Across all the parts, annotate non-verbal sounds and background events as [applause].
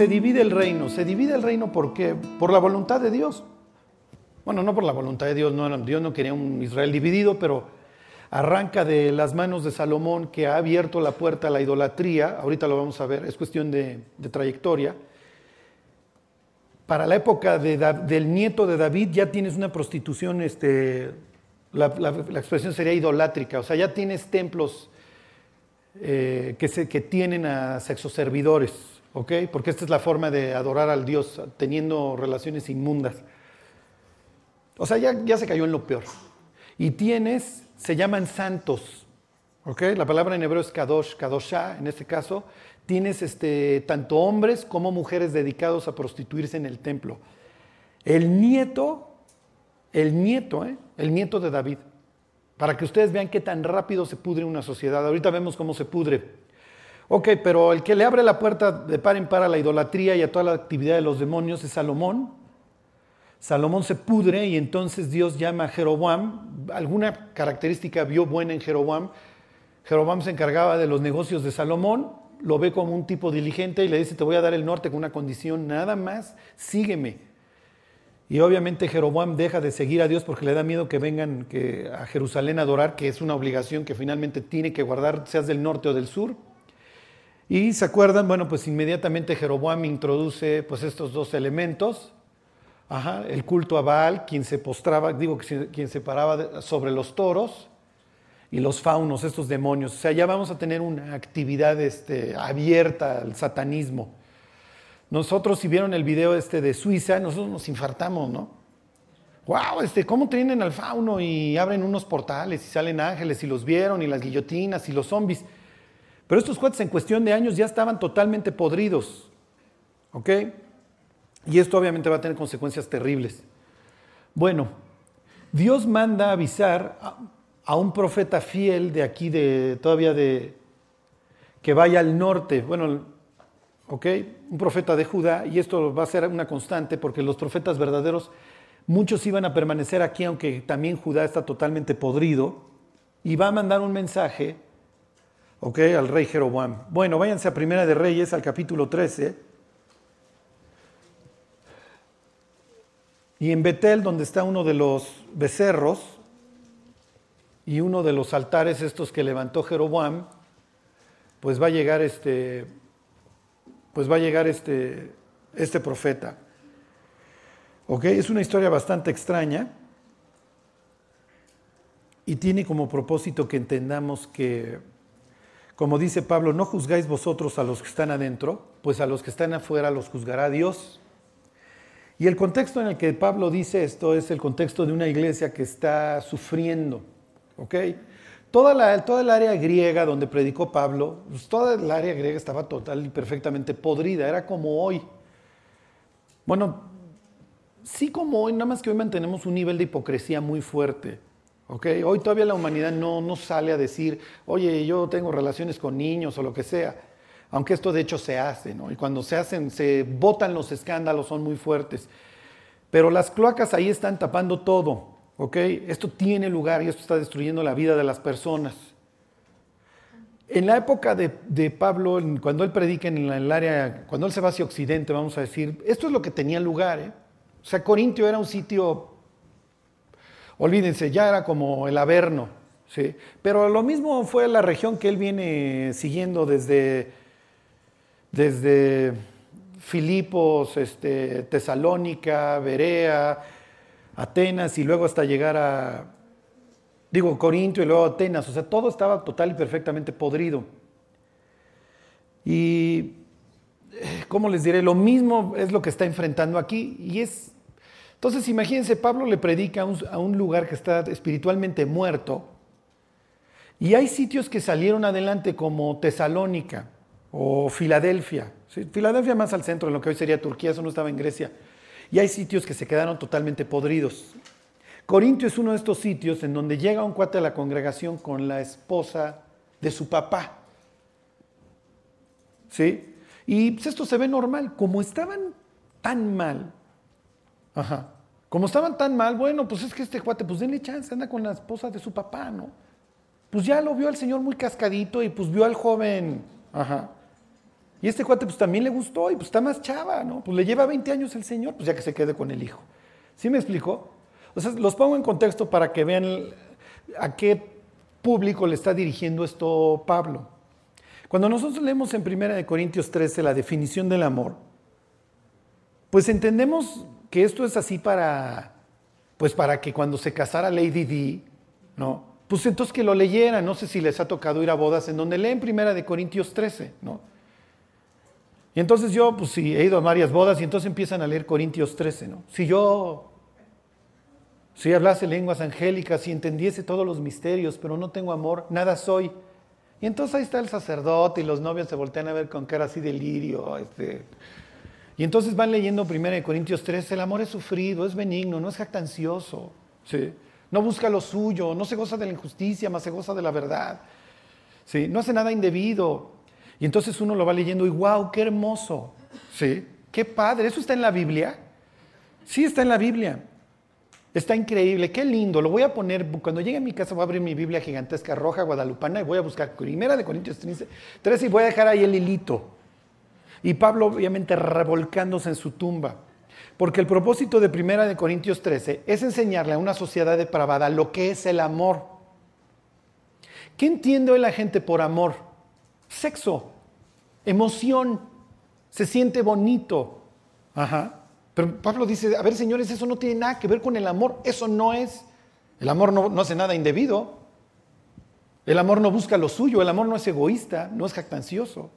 se divide el reino. Se divide el reino ¿por qué? Por la voluntad de Dios. Bueno, no por la voluntad de Dios, no, Dios no quería un Israel dividido, pero arranca de las manos de Salomón que ha abierto la puerta a la idolatría. Ahorita lo vamos a ver, es cuestión de, trayectoria. Para la época del nieto de David ya tienes una prostitución, este, la, expresión sería idolátrica, o sea, ya tienes templos eh, que, que tienen a sexoservidores, ¿ok? Porque esta es la forma de adorar al Dios, teniendo relaciones inmundas. O sea, ya, ya se cayó en lo peor. Y tienes, se llaman santos. La palabra en hebreo es kadosh, kadoshá, en este caso. Tienes este, tanto hombres como mujeres dedicados a prostituirse en el templo. El nieto el nieto, ¿eh? el nieto de David, para que ustedes vean qué tan rápido se pudre una sociedad. Ahorita vemos cómo se pudre. Ok, pero el que le abre la puerta de par en par a la idolatría y a toda la actividad de los demonios es Salomón. Salomón se pudre y entonces Dios llama a Jeroboam. Alguna característica vio buena en Jeroboam. Jeroboam se encargaba de los negocios de Salomón, lo ve como un tipo diligente y le dice, te voy a dar el norte con una condición, nada más, sígueme. Y obviamente Jeroboam deja de seguir a Dios porque le da miedo que vengan a Jerusalén a adorar, que es una obligación que finalmente tiene que guardar, seas del norte o del sur. Y se acuerdan, bueno, pues inmediatamente Jeroboam introduce pues estos dos elementos. el culto a Baal, quien se postraba, digo, quien se paraba sobre los toros, y los faunos, estos demonios. O sea, ya vamos a tener una actividad este, abierta al satanismo. Nosotros, si vieron el video este de Suiza, nosotros nos infartamos, ¿no? ¡Wow! Este, ¿Cómo tienen al fauno y abren unos portales y salen ángeles y los vieron y las guillotinas y los zombies? Pero estos cuates en cuestión de años ya estaban totalmente podridos, ¿ok? Y esto obviamente va a tener consecuencias terribles. Bueno, Dios manda avisar a, a un profeta fiel de aquí, de todavía de que vaya al norte. Bueno, ¿ok? Un profeta de Judá, y esto va a ser una constante porque los profetas verdaderos, muchos iban a permanecer aquí, aunque también Judá está totalmente podrido, y va a mandar un mensaje, ¿ok? Al rey Jeroboam. Bueno, váyanse a Primera de Reyes, al capítulo 13. Y en Betel, donde está uno de los becerros y uno de los altares estos que levantó Jeroboam, pues va a llegar este pues va a llegar este, este profeta. ¿Ok? Es una historia bastante extraña y tiene como propósito que entendamos que, como dice Pablo, no juzgáis vosotros a los que están adentro, pues a los que están afuera los juzgará Dios. Y el contexto en el que Pablo dice esto es el contexto de una iglesia que está sufriendo. ¿Ok? Toda, el área griega donde predicó Pablo, pues toda el área griega estaba total y perfectamente podrida, era como hoy. Bueno, sí como hoy, nada más que hoy mantenemos un nivel de hipocresía muy fuerte. ¿Okay? Hoy todavía la humanidad no, no sale a decir, oye, yo tengo relaciones con niños o lo que sea. Aunque esto de hecho se hace, ¿no? Y cuando se hacen, se botan los escándalos, son muy fuertes. Pero las cloacas ahí están tapando todo. ¿Ok? Esto tiene lugar y esto está destruyendo la vida de las personas. En la época de, Pablo, cuando él predica en el área, cuando él se va hacia Occidente, vamos a decir, esto es lo que tenía lugar. ¿eh? O sea, Corintio era un sitio, olvídense, ya era como el Averno. ¿sí? Pero lo mismo fue la región que él viene siguiendo desde, desde Filipos, este, Tesalónica, Berea, Atenas y luego hasta llegar a, digo, Corintio y luego Atenas. O sea, todo estaba total y perfectamente podrido. Y, eh, ¿cómo les diré? Lo mismo es lo que está enfrentando aquí. Y es, entonces imagínense, Pablo le predica a un, lugar que está espiritualmente muerto. Y hay sitios que salieron adelante como Tesalónica o Filadelfia. Filadelfia más al centro, en lo que hoy sería Turquía, eso no estaba en Grecia y hay sitios que se quedaron totalmente podridos. Corintio es uno de estos sitios en donde llega un cuate a la congregación con la esposa de su papá. ¿Sí? Y pues, esto se ve normal. Como estaban tan mal, ajá, como estaban tan mal, bueno, pues es que este cuate, pues denle chance, anda con la esposa de su papá, ¿no? Pues ya lo vio al señor muy cascadito y pues vio al joven, ajá. Y este cuate pues también le gustó y pues está más chava, ¿no? Pues le lleva 20 años el señor, pues ya que se quede con el hijo. ¿Sí me explicó? O sea, los pongo en contexto para que vean a qué público le está dirigiendo esto Pablo. Cuando nosotros leemos en 1 Corintios 13 la definición del amor, pues entendemos que esto es así para, pues para que cuando se casara Lady D, ¿no? Pues entonces que lo leyeran, no sé si les ha tocado ir a bodas en donde leen Primera de Corintios 13, ¿no? Y entonces yo, pues sí, he ido a varias bodas y entonces empiezan a leer Corintios 13, ¿no? Si yo, si hablase lenguas angélicas, si entendiese todos los misterios, pero no tengo amor, nada soy. Y entonces ahí está el sacerdote y los novios se voltean a ver con cara así de lirio, este, y entonces van leyendo 1 Corintios 3, el amor es sufrido, es benigno, no es jactancioso. ¿sí? No busca lo suyo, no se goza de la injusticia, más se goza de la verdad. No hace nada indebido. Y entonces uno lo va leyendo y wow, qué hermoso. ¿sí? Qué padre, ¿eso está en la Biblia? Sí, está en la Biblia. Está increíble, qué lindo. Lo voy a poner, cuando llegue a mi casa voy a abrir mi Biblia gigantesca roja guadalupana y voy a buscar primera de Corintios 3 y voy a dejar ahí el hilito. Y Pablo obviamente revolcándose en su tumba. Porque el propósito de Primera de Corintios 13 es enseñarle a una sociedad depravada lo que es el amor. ¿Qué entiende hoy la gente por amor? Sexo, emoción, se siente bonito. Ajá. Pero Pablo dice, a ver señores, eso no tiene nada que ver con el amor, eso no es. El amor no, no hace nada indebido. El amor no busca lo suyo, el amor no es egoísta, no es jactancioso.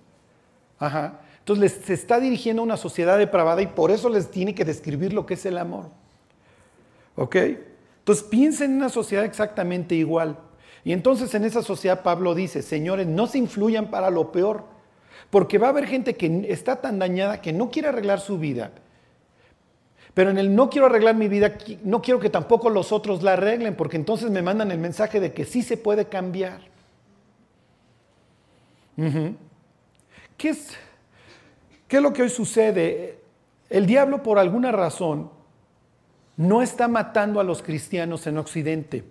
Ajá. Entonces se está dirigiendo a una sociedad depravada y por eso les tiene que describir lo que es el amor. ¿Ok? Entonces piensen en una sociedad exactamente igual. Y entonces en esa sociedad Pablo dice, señores, no se influyan para lo peor, porque va a haber gente que está tan dañada que no quiere arreglar su vida. Pero en el no quiero arreglar mi vida, no quiero que tampoco los otros la arreglen, porque entonces me mandan el mensaje de que sí se puede cambiar. ¿Qué es? ¿Qué es lo que hoy sucede? El diablo por alguna razón no está matando a los cristianos en Occidente.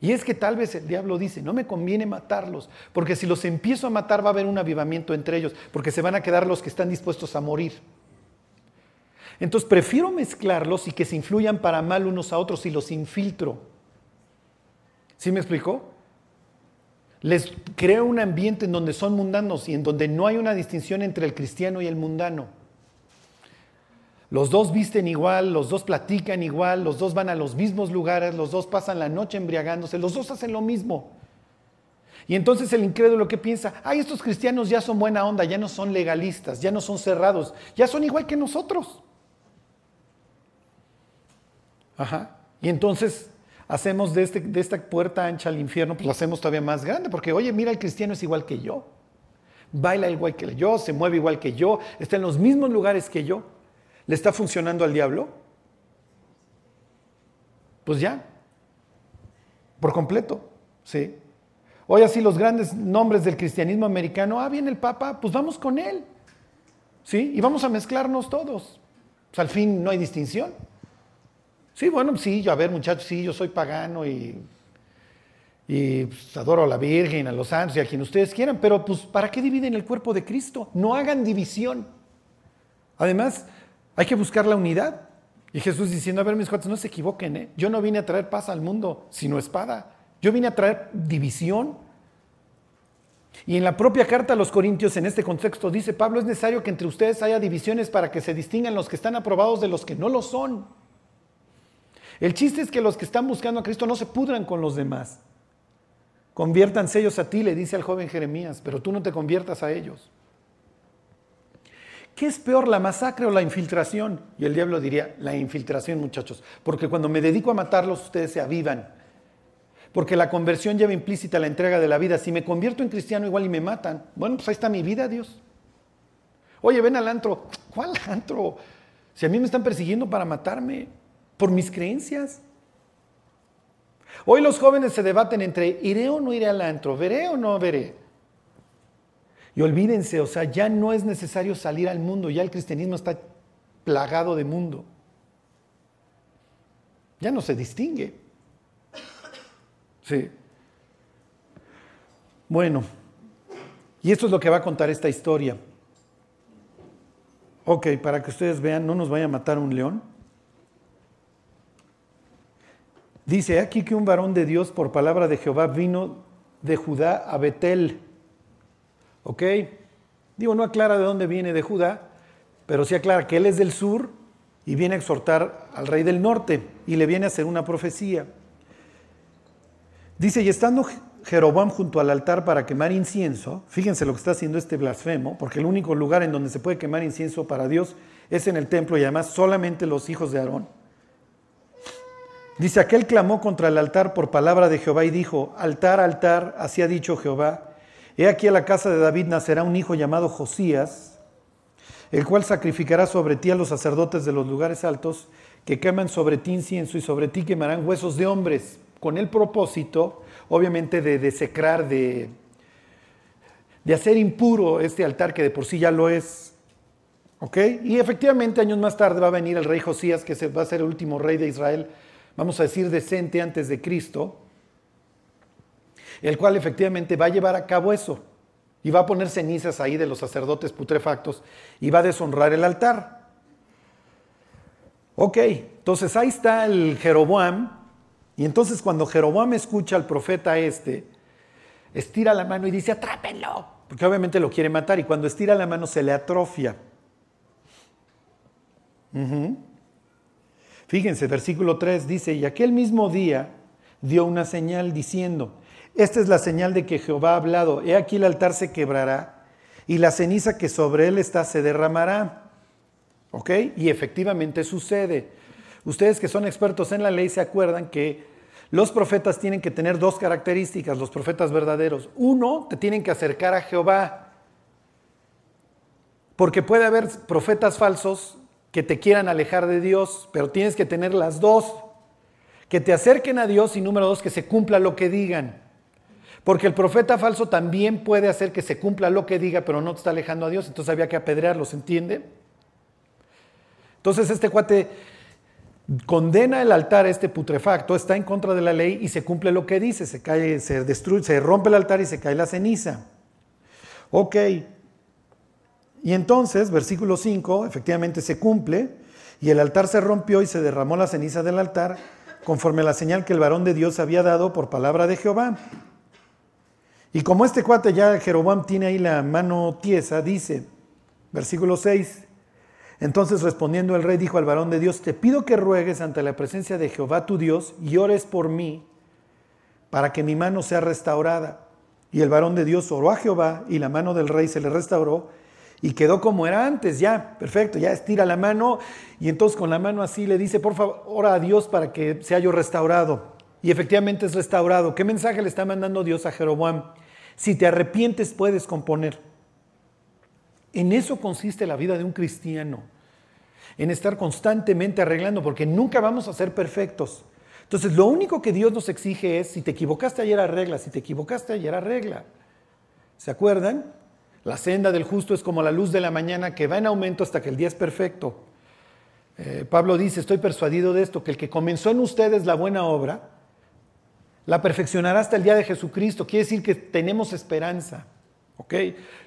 Y es que tal vez el diablo dice, no me conviene matarlos, porque si los empiezo a matar va a haber un avivamiento entre ellos, porque se van a quedar los que están dispuestos a morir. Entonces prefiero mezclarlos y que se influyan para mal unos a otros y los infiltro. ¿Sí me explicó? Les crea un ambiente en donde son mundanos y en donde no hay una distinción entre el cristiano y el mundano. Los dos visten igual, los dos platican igual, los dos van a los mismos lugares, los dos pasan la noche embriagándose, los dos hacen lo mismo. Y entonces el incrédulo que piensa, ay, estos cristianos ya son buena onda, ya no son legalistas, ya no son cerrados, ya son igual que nosotros. Ajá. Y entonces hacemos de, este, de esta puerta ancha al infierno, pues lo hacemos todavía más grande, porque oye, mira, el cristiano es igual que yo, baila igual que yo, se mueve igual que yo, está en los mismos lugares que yo. ¿Le está funcionando al diablo? Pues ya, por completo, ¿sí? Hoy así los grandes nombres del cristianismo americano, ah, viene el Papa, pues vamos con él, ¿sí? Y vamos a mezclarnos todos. Pues al fin no hay distinción. Sí, bueno, sí, yo, a ver muchachos, sí, yo soy pagano y, pues, adoro a la Virgen, a los santos y a quien ustedes quieran, pero pues ¿para qué dividen el cuerpo de Cristo? No hagan división. Además, hay que buscar la unidad. Y Jesús diciendo, a ver mis cuates, no se equivoquen, ¿eh? yo no vine a traer paz al mundo, sino espada. Yo vine a traer división. Y en la propia carta a los Corintios, en este contexto, dice Pablo, es necesario que entre ustedes haya divisiones para que se distingan los que están aprobados de los que no lo son. El chiste es que los que están buscando a Cristo no se pudran con los demás. Conviértanse ellos a ti, le dice al joven Jeremías, pero tú no te conviertas a ellos. ¿Qué es peor, la masacre o la infiltración? Y el diablo diría, la infiltración, muchachos, porque cuando me dedico a matarlos, ustedes se avivan. Porque la conversión lleva implícita la entrega de la vida. Si me convierto en cristiano igual y me matan, bueno, pues ahí está mi vida, Dios. Oye, ven al antro. ¿Cuál antro? Si a mí me están persiguiendo para matarme por mis creencias. Hoy los jóvenes se debaten entre iré o no iré al antro, veré o no veré. Y olvídense, o sea, ya no es necesario salir al mundo, ya el cristianismo está plagado de mundo. Ya no se distingue. Sí. Bueno, y esto es lo que va a contar esta historia. Ok, para que ustedes vean, no nos vaya a matar un león. Dice aquí que un varón de Dios por palabra de Jehová vino de Judá a Betel. ¿Ok? Digo, no aclara de dónde viene de Judá, pero sí aclara que él es del sur y viene a exhortar al rey del norte y le viene a hacer una profecía. Dice, y estando Jeroboam junto al altar para quemar incienso, fíjense lo que está haciendo este blasfemo, porque el único lugar en donde se puede quemar incienso para Dios es en el templo y además solamente los hijos de Aarón. Dice, aquel clamó contra el altar por palabra de Jehová y dijo, altar, altar, así ha dicho Jehová, he aquí a la casa de David nacerá un hijo llamado Josías, el cual sacrificará sobre ti a los sacerdotes de los lugares altos, que queman sobre ti incienso y sobre ti quemarán huesos de hombres, con el propósito, obviamente, de desecrar, de, de hacer impuro este altar que de por sí ya lo es. ¿Ok? Y efectivamente, años más tarde va a venir el rey Josías, que va a ser el último rey de Israel, vamos a decir, decente antes de Cristo, el cual efectivamente va a llevar a cabo eso y va a poner cenizas ahí de los sacerdotes putrefactos y va a deshonrar el altar. Ok, entonces ahí está el Jeroboam y entonces cuando Jeroboam escucha al profeta este, estira la mano y dice, atrápenlo, porque obviamente lo quiere matar y cuando estira la mano se le atrofia. Fíjense, versículo 3 dice, y aquel mismo día dio una señal diciendo, esta es la señal de que Jehová ha hablado, he aquí el altar se quebrará y la ceniza que sobre él está se derramará. ¿Ok? Y efectivamente sucede. Ustedes que son expertos en la ley se acuerdan que los profetas tienen que tener dos características, los profetas verdaderos. Uno, te tienen que acercar a Jehová. Porque puede haber profetas falsos que te quieran alejar de Dios, pero tienes que tener las dos, que te acerquen a Dios y número dos, que se cumpla lo que digan. Porque el profeta falso también puede hacer que se cumpla lo que diga, pero no te está alejando a Dios, entonces había que apedrearlo, ¿se entiende? Entonces este cuate condena el altar, este putrefacto, está en contra de la ley y se cumple lo que dice, se cae, se destruye, se rompe el altar y se cae la ceniza. Ok, y entonces, versículo 5, efectivamente se cumple, y el altar se rompió y se derramó la ceniza del altar, conforme a la señal que el varón de Dios había dado por palabra de Jehová. Y como este cuate ya Jeroboam tiene ahí la mano tiesa, dice, versículo 6, entonces respondiendo el rey dijo al varón de Dios, te pido que ruegues ante la presencia de Jehová tu Dios y ores por mí para que mi mano sea restaurada. Y el varón de Dios oró a Jehová y la mano del rey se le restauró y quedó como era antes, ya, perfecto, ya estira la mano y entonces con la mano así le dice, por favor, ora a Dios para que sea yo restaurado. Y efectivamente es restaurado. ¿Qué mensaje le está mandando Dios a Jeroboam? Si te arrepientes puedes componer. En eso consiste la vida de un cristiano, en estar constantemente arreglando, porque nunca vamos a ser perfectos. Entonces, lo único que Dios nos exige es, si te equivocaste ayer, arregla, si te equivocaste ayer, arregla. ¿Se acuerdan? La senda del justo es como la luz de la mañana que va en aumento hasta que el día es perfecto. Eh, Pablo dice, estoy persuadido de esto, que el que comenzó en ustedes la buena obra, la perfeccionará hasta el día de Jesucristo. Quiere decir que tenemos esperanza. ¿ok?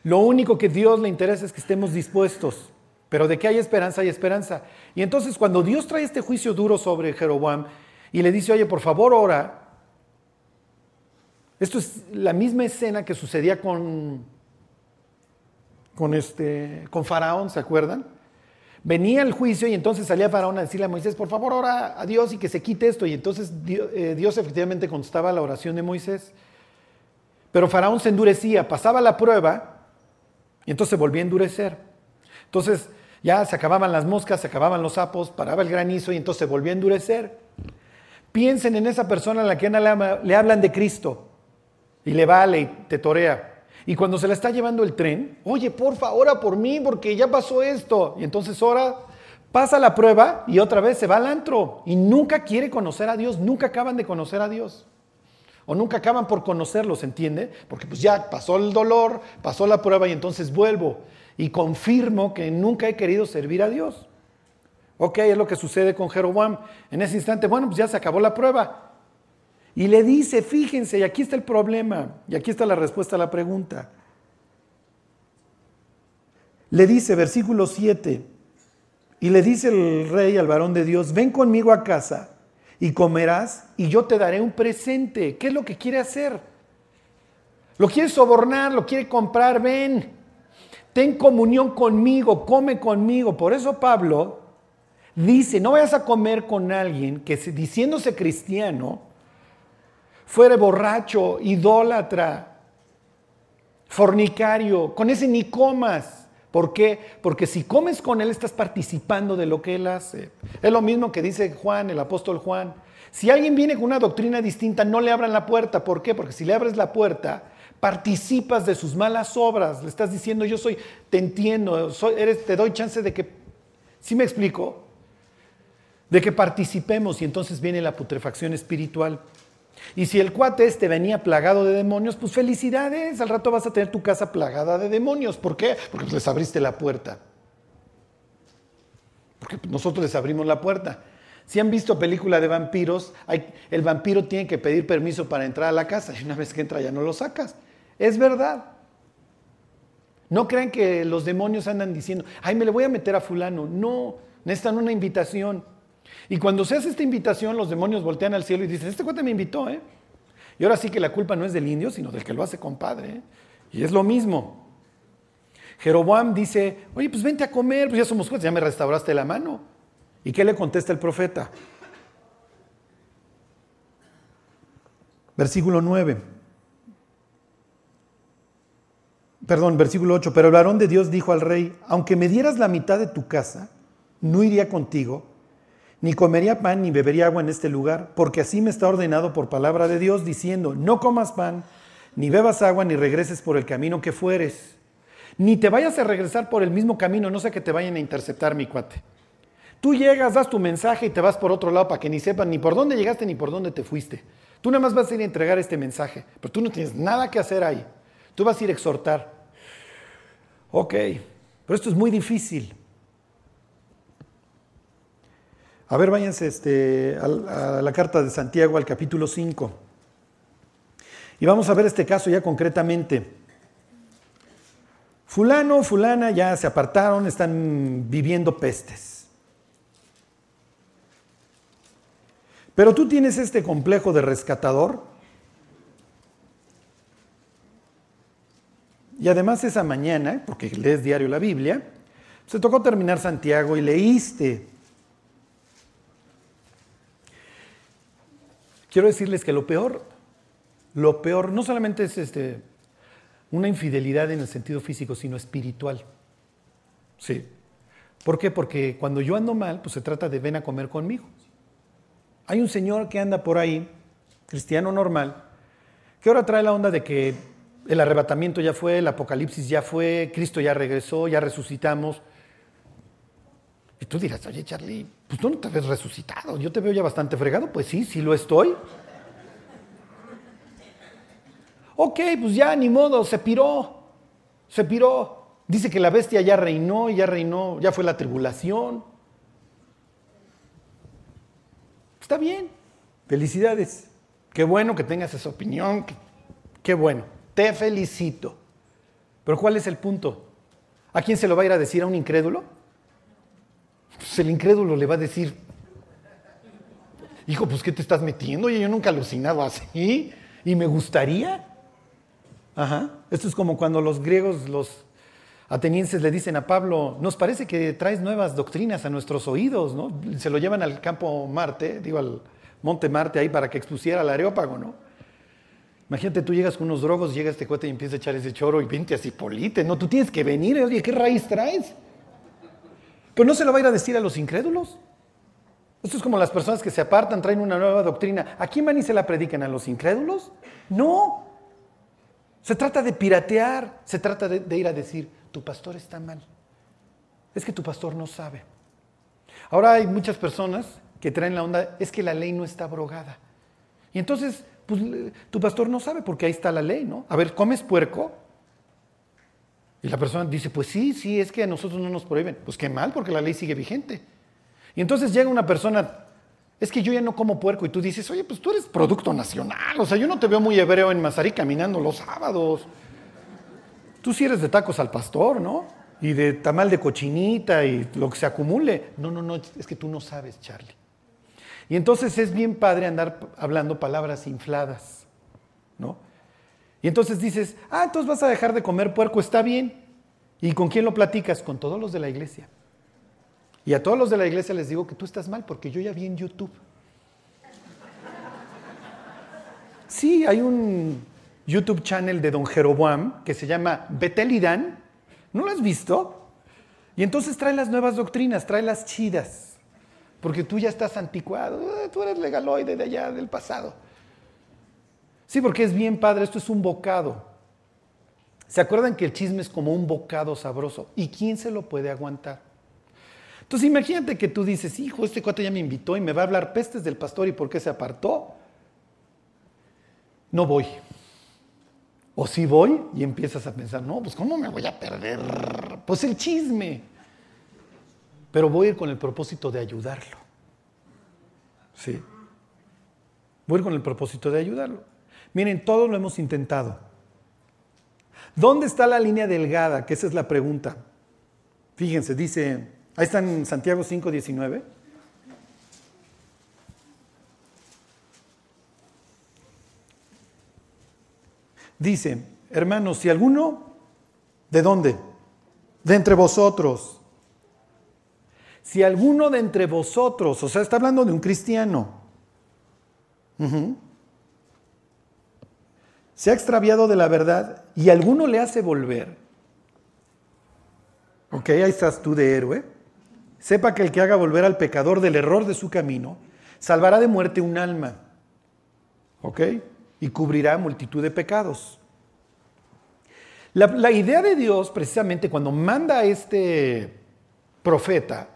Lo único que Dios le interesa es que estemos dispuestos. Pero de que hay esperanza, hay esperanza. Y entonces cuando Dios trae este juicio duro sobre Jeroboam y le dice, oye, por favor, ora. Esto es la misma escena que sucedía con con, este, con Faraón, ¿se acuerdan? Venía el juicio y entonces salía Faraón a decirle a Moisés, por favor, ora a Dios y que se quite esto. Y entonces eh, Dios, efectivamente contestaba la oración de Moisés. Pero Faraón se endurecía, pasaba la prueba y entonces se volvía a endurecer. Entonces ya se acababan las moscas, se acababan los sapos, paraba el granizo y entonces se volvía a endurecer. Piensen en esa persona a la que le hablan de Cristo y le vale y te torea. Y cuando se la está llevando el tren, oye, porfa, ora por mí porque ya pasó esto. Y entonces ora, pasa la prueba y otra vez se va al antro. Y nunca quiere conocer a Dios, nunca acaban de conocer a Dios. O nunca acaban por conocerlos, ¿entiende? Porque pues ya pasó el dolor, pasó la prueba y entonces vuelvo y confirmo que nunca he querido servir a Dios. Ok, es lo que sucede con Jeroboam. En ese instante, bueno, pues ya se acabó la prueba. Y le dice, fíjense, y aquí está el problema, y aquí está la respuesta a la pregunta. le dice, versículo 7, y le dice el rey al varón de Dios, ven conmigo a casa y comerás y yo te daré un presente. ¿Qué es lo que quiere hacer? Lo quiere sobornar, lo quiere comprar, ven, ten comunión conmigo, come conmigo. Por eso Pablo dice, no vayas a comer con alguien que diciéndose cristiano, fuere borracho, idólatra, fornicario, con ese ni comas. ¿Por qué? Porque si comes con él estás participando de lo que él hace. Es lo mismo que dice Juan, el apóstol Juan. Si alguien viene con una doctrina distinta, no le abran la puerta. ¿Por qué? Porque si le abres la puerta, participas de sus malas obras. Le estás diciendo, yo soy, te entiendo, eres, te doy chance de que, ¿sí me explico? De que participemos y entonces viene la putrefacción espiritual. Y si el cuate este venía plagado de demonios, pues felicidades, al rato vas a tener tu casa plagada de demonios. ¿Por qué? Porque les abriste la puerta. Porque nosotros les abrimos la puerta. Si han visto película de vampiros, el vampiro tiene que pedir permiso para entrar a la casa y una vez que entra ya no lo sacas. Es verdad. No crean que los demonios andan diciendo, ay, me le voy a meter a fulano. No, necesitan una invitación. Y cuando se hace esta invitación, los demonios voltean al cielo y dicen, este cuate me invitó, ¿eh? Y ahora sí que la culpa no es del indio, sino del que lo hace compadre. ¿eh? Y es lo mismo. Jeroboam dice, oye, pues vente a comer, pues ya somos jueces, ya me restauraste la mano. ¿Y qué le contesta el profeta? Versículo 9. Perdón, versículo 8. Pero el varón de Dios dijo al rey, aunque me dieras la mitad de tu casa, no iría contigo ni comería pan ni bebería agua en este lugar, porque así me está ordenado por palabra de Dios, diciendo, no comas pan, ni bebas agua, ni regreses por el camino que fueres, ni te vayas a regresar por el mismo camino, no sé que te vayan a interceptar, mi cuate. Tú llegas, das tu mensaje y te vas por otro lado para que ni sepan ni por dónde llegaste ni por dónde te fuiste. Tú nada más vas a ir a entregar este mensaje, pero tú no tienes nada que hacer ahí. Tú vas a ir a exhortar. Ok, pero esto es muy difícil. A ver, váyanse este, a, la carta de Santiago, al capítulo 5. Y vamos a ver este caso ya concretamente. Fulano, fulana ya se apartaron, están viviendo pestes. Pero tú tienes este complejo de rescatador. Y además esa mañana, porque lees diario la Biblia, se tocó terminar Santiago y leíste Quiero decirles que lo peor, lo peor no solamente es este, una infidelidad en el sentido físico, sino espiritual. Sí. ¿Por qué? Porque cuando yo ando mal, pues se trata de ven a comer conmigo. Hay un señor que anda por ahí, cristiano normal, que ahora trae la onda de que el arrebatamiento ya fue, el apocalipsis ya fue, Cristo ya regresó, ya resucitamos. Y tú dirás, oye Charlie, pues tú no te ves resucitado, yo te veo ya bastante fregado, pues sí, sí lo estoy. Ok, pues ya ni modo, se piró, se piró. Dice que la bestia ya reinó, ya reinó, ya fue la tribulación. Está bien, felicidades. Qué bueno que tengas esa opinión, qué bueno, te felicito. Pero ¿cuál es el punto? ¿A quién se lo va a ir a decir a un incrédulo? Pues el incrédulo le va a decir, hijo, pues ¿qué te estás metiendo? Yo nunca alucinado así y me gustaría. Ajá. Esto es como cuando los griegos, los atenienses le dicen a Pablo, nos parece que traes nuevas doctrinas a nuestros oídos, ¿no? Se lo llevan al campo Marte, digo al monte Marte ahí para que expusiera al areópago, ¿no? Imagínate, tú llegas con unos drogos, llega este cuate y empieza a echar ese choro y vente así polite, ¿no? Tú tienes que venir, oye, ¿qué raíz traes? Pero no se lo va a ir a decir a los incrédulos. Esto es como las personas que se apartan, traen una nueva doctrina. ¿A quién van y se la predican? ¿A los incrédulos? No. Se trata de piratear, se trata de, ir a decir, tu pastor está mal. Es que tu pastor no sabe. Ahora hay muchas personas que traen la onda, es que la ley no está abrogada. Y entonces, pues tu pastor no sabe porque ahí está la ley, ¿no? A ver, ¿comes puerco? Y la persona dice, pues sí, sí, es que a nosotros no nos prohíben. Pues qué mal, porque la ley sigue vigente. Y entonces llega una persona, es que yo ya no como puerco, y tú dices, oye, pues tú eres producto nacional, o sea, yo no te veo muy hebreo en Mazarí caminando los sábados. Tú sí eres de tacos al pastor, ¿no? y de tamal de cochinita y lo que se acumule. No, no, no, es que tú no sabes, Charlie. Y entonces es bien padre andar hablando palabras infladas, ¿no? Y entonces dices, ah, entonces vas a dejar de comer puerco, está bien. ¿Y con quién lo platicas? Con todos los de la iglesia. Y a todos los de la iglesia les digo que tú estás mal porque yo ya vi en YouTube. Sí, hay un YouTube channel de Don Jeroboam que se llama Betelidán. ¿No lo has visto? Y entonces trae las nuevas doctrinas, trae las chidas. Porque tú ya estás anticuado, eh, tú eres legaloide de allá del pasado. Sí, porque es bien padre, esto es un bocado. ¿Se acuerdan que el chisme es como un bocado sabroso? ¿Y quién se lo puede aguantar? Entonces imagínate que tú dices, hijo, este cuate ya me invitó y me va a hablar pestes del pastor y por qué se apartó. No voy. O si voy y empiezas a pensar, no, pues ¿cómo me voy a perder? Pues el chisme. Pero voy a ir con el propósito de ayudarlo. Sí. Voy a ir con el propósito de ayudarlo. Miren, todos lo hemos intentado. ¿Dónde está la línea delgada? Que esa es la pregunta. Fíjense, dice Ahí está en Santiago 5, 19. Dice, hermanos, si alguno, ¿de dónde? De entre vosotros. Si alguno de entre vosotros, o sea, está hablando de un cristiano, se ha extraviado de la verdad y alguno le hace volver. Ok, ahí estás tú de héroe. Sepa que el que haga volver al pecador del error de su camino, salvará de muerte un alma. ¿Ok? Y cubrirá multitud de pecados. La, idea de Dios, precisamente cuando manda a este profeta,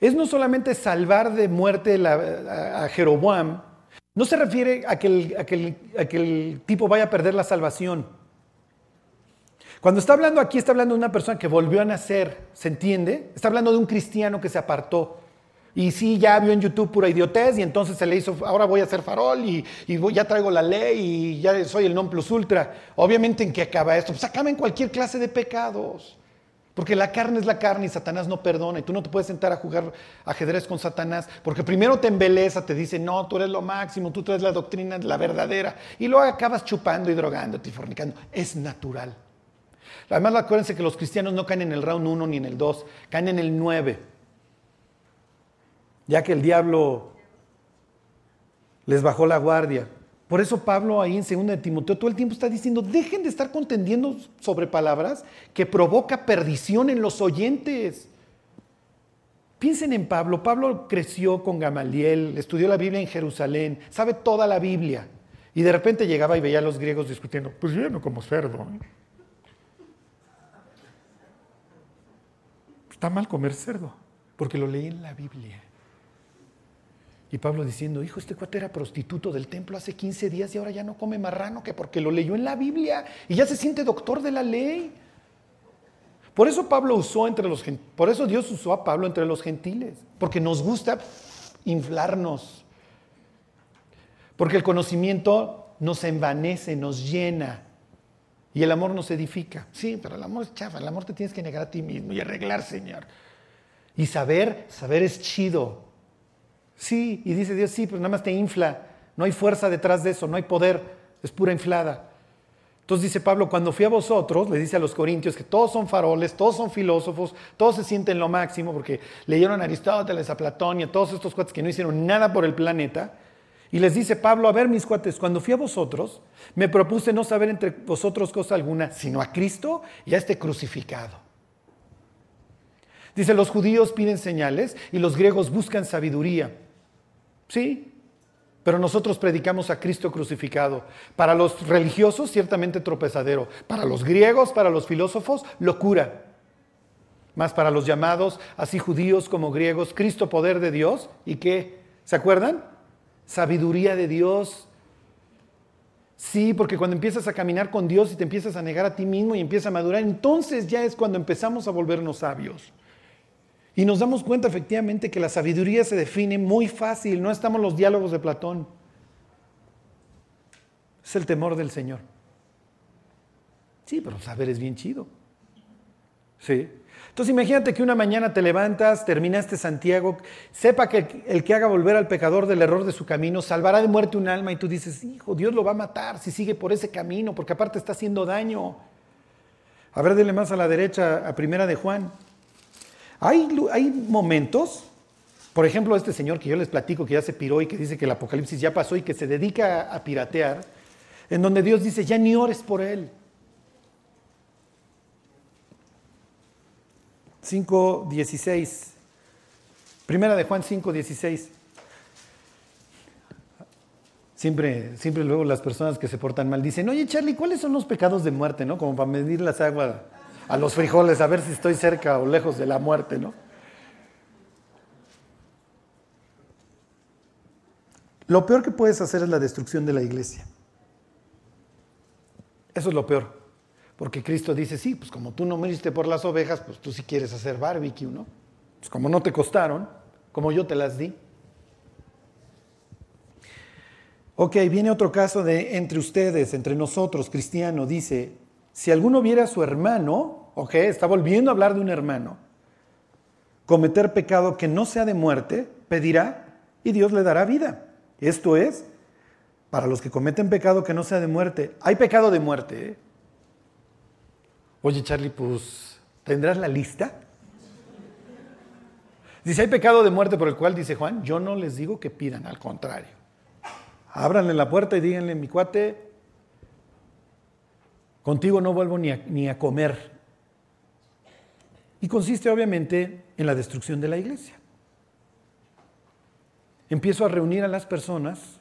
es no solamente salvar de muerte a, Jeroboam, no se refiere a que, el tipo vaya a perder la salvación. Cuando está hablando aquí, está hablando de una persona que volvió a nacer, ¿se entiende? Está hablando de un cristiano que se apartó. Y sí, ya vio en YouTube pura idiotez y entonces se le hizo, ahora voy a ser farol y, ya traigo la ley y ya soy el non plus ultra. Obviamente, ¿en qué acaba esto? Pues acaba en cualquier clase de pecados. Porque la carne es la carne y Satanás no perdona. Y tú no te puedes sentar a jugar ajedrez con Satanás. Porque primero te embeleza, te dice, no, tú eres lo máximo, tú traes la doctrina, la verdadera. Y luego acabas chupando y drogándote y fornicando. Es natural. Además, acuérdense que los cristianos no caen en el round 1 ni en el 2, caen en el 9. Ya que el diablo les bajó la guardia. Por eso Pablo ahí en 2 de Timoteo todo el tiempo está diciendo, dejen de estar contendiendo sobre palabras que provoca perdición en los oyentes. Piensen en Pablo. Pablo creció con Gamaliel, estudió la Biblia en Jerusalén, sabe toda la Biblia. Y de repente llegaba y veía a los griegos discutiendo, pues yo no como cerdo. ¿eh? Está mal comer cerdo, porque lo leí en la Biblia. Y Pablo diciendo, hijo, este cuate era prostituto del templo hace 15 días y ahora ya no come marrano, que porque lo leyó en la Biblia y ya se siente doctor de la ley. Por eso Pablo usó entre los por eso Dios usó a Pablo entre los gentiles, porque nos gusta inflarnos. Porque el conocimiento nos envanece, nos llena. Y el amor nos edifica. Sí, pero el amor es chafa. El amor te tienes que negar a ti mismo y arreglar, Señor. Y saber, saber es chido. Sí, y dice Dios, sí, pero nada más te infla. No hay fuerza detrás de eso, no hay poder, es pura inflada. Entonces dice Pablo, cuando fui a vosotros, le dice a los corintios que todos son faroles, todos son filósofos, todos se sienten lo máximo porque leyeron a Aristóteles, a Platón y a todos estos cuates que no hicieron nada por el planeta. Y les dice Pablo, a ver mis cuates, cuando fui a vosotros, me propuse no saber entre vosotros cosa alguna, sino a Cristo y a este crucificado. Dice, los judíos piden señales y los griegos buscan sabiduría. Sí, pero nosotros predicamos a Cristo crucificado. Para los religiosos, ciertamente tropezadero. Para los griegos, para los filósofos, locura. Más para los llamados, así judíos como griegos, Cristo poder de Dios. ¿Y qué? ¿Se acuerdan? sabiduría de Dios. Sí, porque cuando empiezas a caminar con Dios y te empiezas a negar a ti mismo y empiezas a madurar, entonces ya es cuando empezamos a volvernos sabios. Y nos damos cuenta efectivamente que la sabiduría se define muy fácil, no estamos los diálogos de Platón. Es el temor del Señor. Sí, pero saber es bien chido. ¿Sí? Entonces imagínate que una mañana te levantas, terminaste Santiago, sepa que el que haga volver al pecador del error de su camino salvará de muerte un alma y tú dices, hijo, Dios lo va a matar si sigue por ese camino, porque aparte está haciendo daño. A ver, dele más a la derecha, a primera de Juan. Hay, momentos, por ejemplo, este señor que yo les platico, que ya se piró y que dice que el apocalipsis ya pasó y que se dedica a piratear, en donde Dios dice, ya ni ores por él. 5.16. Primera de Juan 5.16. Siempre, siempre luego las personas que se portan mal dicen, oye Charlie, ¿cuáles son los pecados de muerte? ¿no? Como para medir las aguas a los frijoles, a ver si estoy cerca o lejos de la muerte, ¿no? Lo peor que puedes hacer es la destrucción de la iglesia. Eso es lo peor. Porque Cristo dice, sí, pues como tú no moriste por las ovejas, pues tú sí quieres hacer barbecue, ¿no? Pues como no te costaron, como yo te las di. Ok, viene otro caso de entre ustedes, entre nosotros, cristiano, dice, si alguno viera a su hermano, ok, está volviendo a hablar de un hermano, cometer pecado que no sea de muerte, pedirá y Dios le dará vida. Esto es, para los que cometen pecado que no sea de muerte, hay pecado de muerte, ¿eh? Oye, Charlie, pues, ¿tendrás la lista? Dice, hay pecado de muerte por el cual, dice Juan, yo no les digo que pidan, al contrario. Ábranle la puerta y díganle, mi cuate, contigo no vuelvo ni a, ni a comer. Y consiste obviamente en la destrucción de la iglesia. Empiezo a reunir a las personas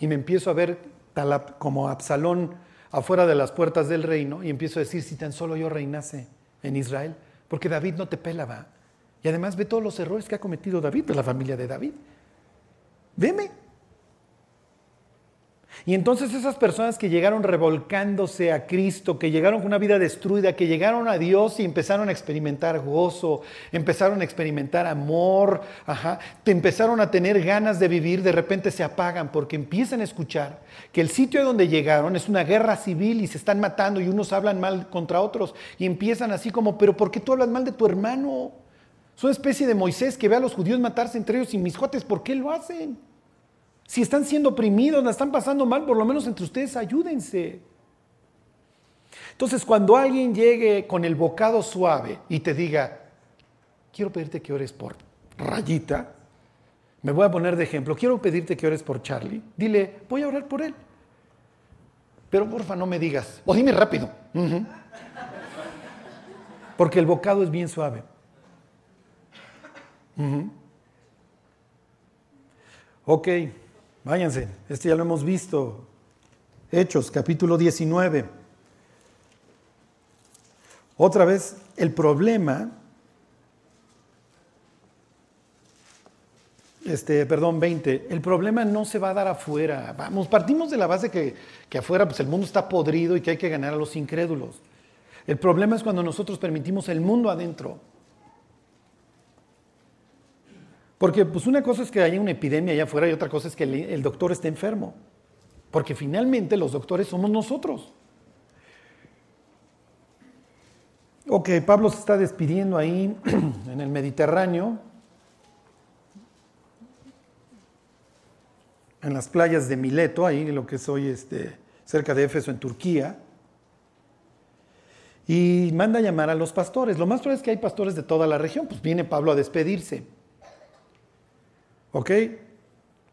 y me empiezo a ver como Absalón afuera de las puertas del reino y empiezo a decir, si tan solo yo reinase en Israel, porque David no te pelaba. Y además ve todos los errores que ha cometido David, de la familia de David. Veme, y entonces esas personas que llegaron revolcándose a Cristo, que llegaron con una vida destruida, que llegaron a Dios y empezaron a experimentar gozo, empezaron a experimentar amor, ajá, te empezaron a tener ganas de vivir, de repente se apagan porque empiezan a escuchar que el sitio donde llegaron es una guerra civil y se están matando y unos hablan mal contra otros y empiezan así como, pero ¿por qué tú hablas mal de tu hermano? Es una especie de Moisés que ve a los judíos matarse entre ellos y mis jotes, ¿por qué lo hacen? Si están siendo oprimidos, la están pasando mal, por lo menos entre ustedes ayúdense. Entonces, cuando alguien llegue con el bocado suave y te diga, quiero pedirte que ores por Rayita, me voy a poner de ejemplo, quiero pedirte que ores por Charlie, dile, voy a orar por él. Pero porfa, no me digas, o dime rápido. Porque el bocado es bien suave. Ok. Váyanse, este ya lo hemos visto. Hechos, capítulo 19. Otra vez, el problema, este, perdón, 20, el problema no se va a dar afuera. Vamos, partimos de la base que, que afuera pues el mundo está podrido y que hay que ganar a los incrédulos. El problema es cuando nosotros permitimos el mundo adentro. Porque pues una cosa es que haya una epidemia allá afuera y otra cosa es que el, doctor esté enfermo. Porque finalmente los doctores somos nosotros. Ok, Pablo se está despidiendo ahí [clears throat] en el Mediterráneo, en las playas de Mileto, ahí lo que soy este, cerca de Éfeso, en Turquía, y manda a llamar a los pastores. Lo más probable es que hay pastores de toda la región, pues viene Pablo a despedirse. ¿Ok?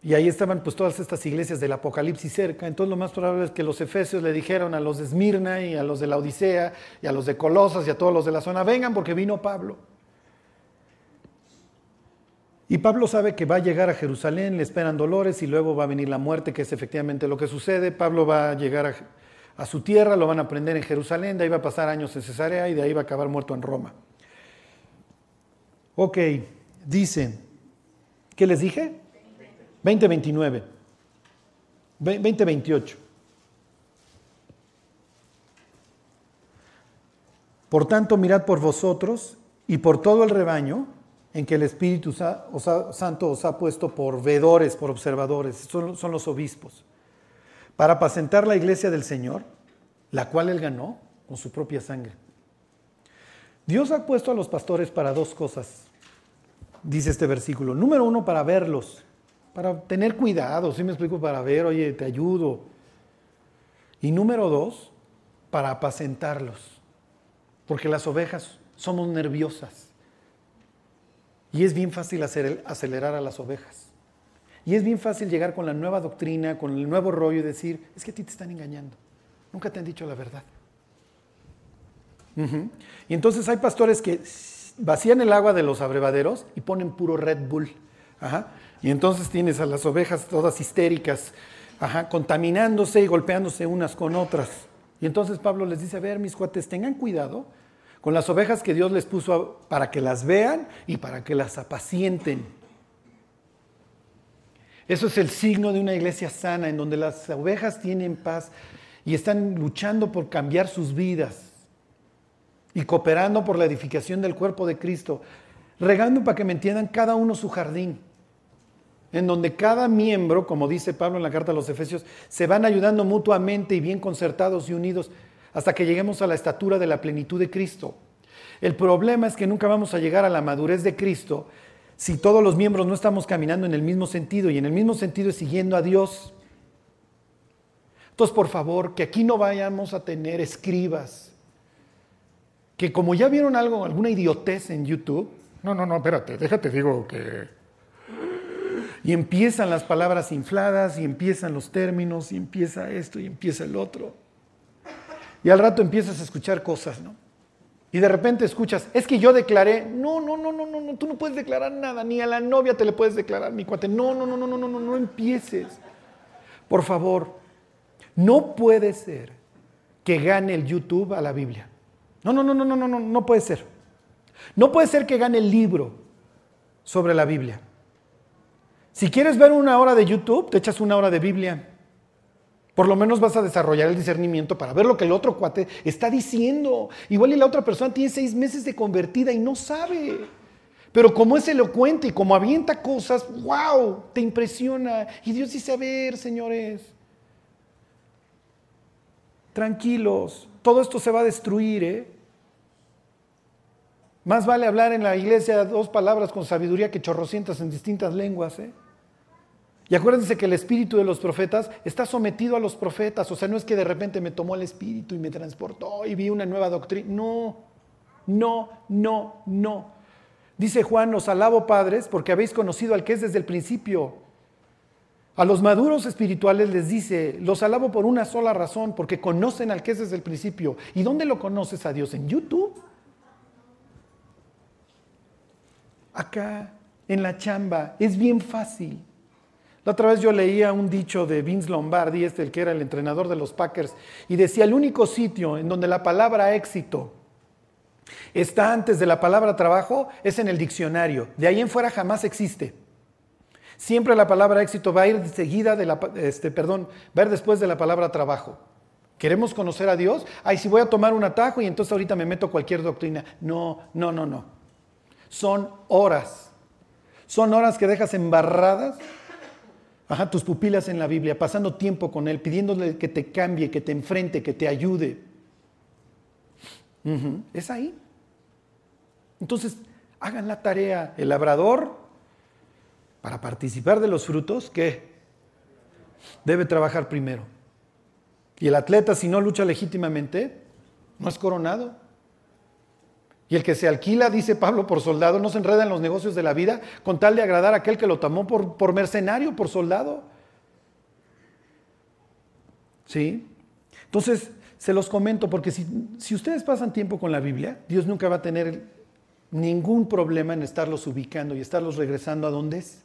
Y ahí estaban pues todas estas iglesias del Apocalipsis cerca. Entonces lo más probable es que los efesios le dijeron a los de Esmirna y a los de la Odisea y a los de Colosas y a todos los de la zona, vengan porque vino Pablo. Y Pablo sabe que va a llegar a Jerusalén, le esperan dolores y luego va a venir la muerte, que es efectivamente lo que sucede. Pablo va a llegar a, su tierra, lo van a prender en Jerusalén, de ahí va a pasar años en Cesarea y de ahí va a acabar muerto en Roma. Ok, dicen, ¿Qué les dije? 2029. 2028. Por tanto, mirad por vosotros y por todo el rebaño en que el Espíritu Santo os ha puesto por vedores, por observadores, son, son los obispos, para apacentar la iglesia del Señor, la cual él ganó con su propia sangre. Dios ha puesto a los pastores para dos cosas, dice este versículo. Número uno, para verlos, para tener cuidado, si me explico, para ver, oye, te ayudo. Y número dos, para apacentarlos, porque las ovejas somos nerviosas. Y es bien fácil acelerar a las ovejas. Y es bien fácil llegar con la nueva doctrina, con el nuevo rollo y decir, es que a ti te están engañando. Nunca te han dicho la verdad. Y entonces hay pastores que vacían el agua de los abrevaderos y ponen puro Red Bull. Y entonces tienes a las ovejas todas histéricas, contaminándose y golpeándose unas con otras. Y entonces Pablo les dice, a ver, mis cuates, tengan cuidado con las ovejas que Dios les puso para que las vean y para que las apacienten. Eso es el signo de una iglesia sana, en donde las ovejas tienen paz y están luchando por cambiar sus vidas y cooperando por la edificación del cuerpo de Cristo, regando para que me entiendan cada uno su jardín, en donde cada miembro, como dice Pablo en la carta a los Efesios, se van ayudando mutuamente y bien concertados y unidos hasta que lleguemos a la estatura de la plenitud de Cristo. El problema es que nunca vamos a llegar a la madurez de Cristo si todos los miembros no estamos caminando en el mismo sentido y en el mismo sentido es siguiendo a Dios. Entonces, por favor, que aquí no vayamos a tener escribas, que como ya vieron algo, alguna idiotez en YouTube, no, no, no, espérate, déjate, digo que... Y empiezan las palabras infladas y empiezan los términos y empieza esto y empieza el otro. Y al rato empiezas a escuchar cosas, ¿no? Y de repente escuchas, es que yo declaré, no, no, no, no, no, no, tú no puedes declarar nada, ni a la novia te le puedes declarar, mi cuate, no, no, no, no, no, no, no, no empieces. Por favor, no puede ser que gane el YouTube a la Biblia. No, no, no, no, no, no, no, no puede ser. No puede ser que gane el libro sobre la Biblia. Si quieres ver una hora de YouTube, te echas una hora de Biblia. Por lo menos vas a desarrollar el discernimiento para ver lo que el otro cuate está diciendo. Igual y la otra persona tiene seis meses de convertida y no sabe. Pero como es elocuente y como avienta cosas, wow, te impresiona. Y Dios dice, a ver, señores, tranquilos, todo esto se va a destruir, ¿eh? Más vale hablar en la iglesia dos palabras con sabiduría que chorrocientas en distintas lenguas, ¿eh? Y acuérdense que el espíritu de los profetas está sometido a los profetas, o sea, no es que de repente me tomó el espíritu y me transportó y vi una nueva doctrina, no, no, no, no. Dice Juan, os alabo padres porque habéis conocido al que es desde el principio. A los maduros espirituales les dice, los alabo por una sola razón, porque conocen al que es desde el principio. ¿Y dónde lo conoces a Dios? ¿En YouTube? Acá, en la chamba, es bien fácil. La otra vez yo leía un dicho de Vince Lombardi, este el que era el entrenador de los Packers, y decía, el único sitio en donde la palabra éxito está antes de la palabra trabajo es en el diccionario. De ahí en fuera jamás existe. Siempre la palabra éxito va a ir seguida de la, este, perdón, va a ir después de la palabra trabajo. ¿Queremos conocer a Dios? Ay, si voy a tomar un atajo y entonces ahorita me meto cualquier doctrina. No, no, no, no. Son horas. Son horas que dejas embarradas Ajá, tus pupilas en la Biblia, pasando tiempo con Él, pidiéndole que te cambie, que te enfrente, que te ayude. Es ahí. Entonces, hagan la tarea. El labrador para participar de los frutos, ¿qué? Debe trabajar primero. Y el atleta, si no lucha legítimamente, no es coronado. Y el que se alquila, dice Pablo, por soldado, no se enreda en los negocios de la vida con tal de agradar a aquel que lo tomó por, por mercenario, por soldado. ¿Sí? Entonces, se los comento porque si, si ustedes pasan tiempo con la Biblia, Dios nunca va a tener ningún problema en estarlos ubicando y estarlos regresando a donde es.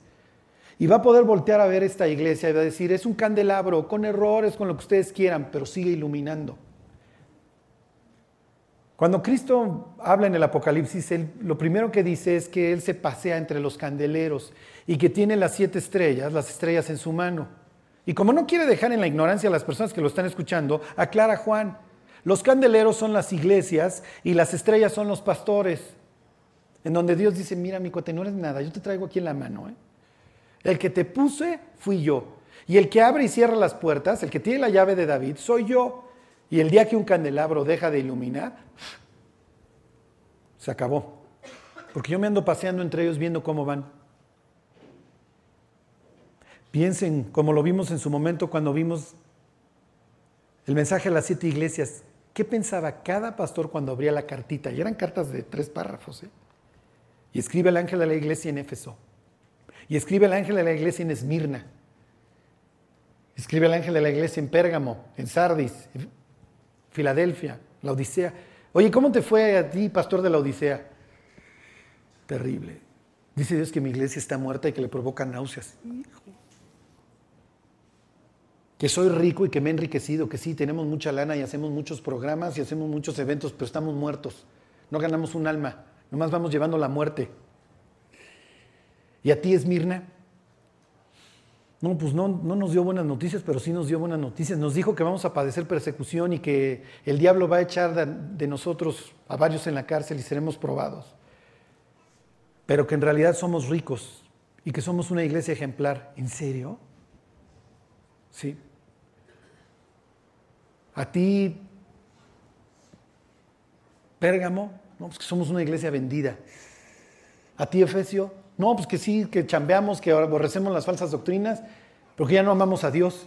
Y va a poder voltear a ver esta iglesia y va a decir, es un candelabro con errores, con lo que ustedes quieran, pero sigue iluminando. Cuando Cristo habla en el Apocalipsis, lo primero que dice es que Él se pasea entre los candeleros y que tiene las siete estrellas, las estrellas en su mano. Y como no quiere dejar en la ignorancia a las personas que lo están escuchando, aclara Juan, los candeleros son las iglesias y las estrellas son los pastores, en donde Dios dice, mira mi cuate, no eres nada, yo te traigo aquí en la mano. ¿eh? El que te puse fui yo. Y el que abre y cierra las puertas, el que tiene la llave de David, soy yo. Y el día que un candelabro deja de iluminar, Se acabó. Porque yo me ando paseando entre ellos viendo cómo van. Piensen, como lo vimos en su momento cuando vimos el mensaje a las siete iglesias, ¿qué pensaba cada pastor cuando abría la cartita? Y eran cartas de tres párrafos. ¿eh? Y escribe el ángel de la iglesia en Éfeso. Y escribe el ángel de la iglesia en Esmirna. Escribe el ángel de la iglesia en Pérgamo, en Sardis, Filadelfia, la Odisea. Oye, ¿cómo te fue a ti, pastor de la Odisea? Terrible. Dice Dios que mi iglesia está muerta y que le provoca náuseas. Que soy rico y que me he enriquecido, que sí, tenemos mucha lana y hacemos muchos programas y hacemos muchos eventos, pero estamos muertos. No ganamos un alma, nomás vamos llevando la muerte. ¿Y a ti, Esmirna? No, pues no, no nos dio buenas noticias, pero sí nos dio buenas noticias. Nos dijo que vamos a padecer persecución y que el diablo va a echar de, nosotros a varios en la cárcel y seremos probados. Pero que en realidad somos ricos y que somos una iglesia ejemplar. ¿En serio? Sí. A ti, Pérgamo, no, pues que somos una iglesia vendida. A ti, Efesio, no, pues que sí, que chambeamos, que aborrecemos las falsas doctrinas, porque ya no amamos a Dios.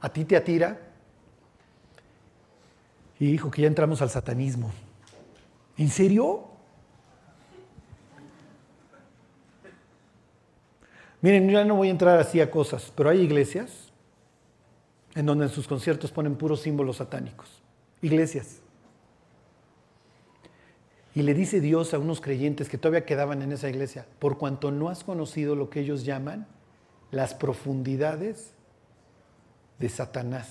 A ti te atira. Y dijo que ya entramos al satanismo. ¿En serio? Miren, yo ya no voy a entrar así a cosas, pero hay iglesias en donde en sus conciertos ponen puros símbolos satánicos. Iglesias. Y le dice Dios a unos creyentes que todavía quedaban en esa iglesia, por cuanto no has conocido lo que ellos llaman las profundidades de Satanás.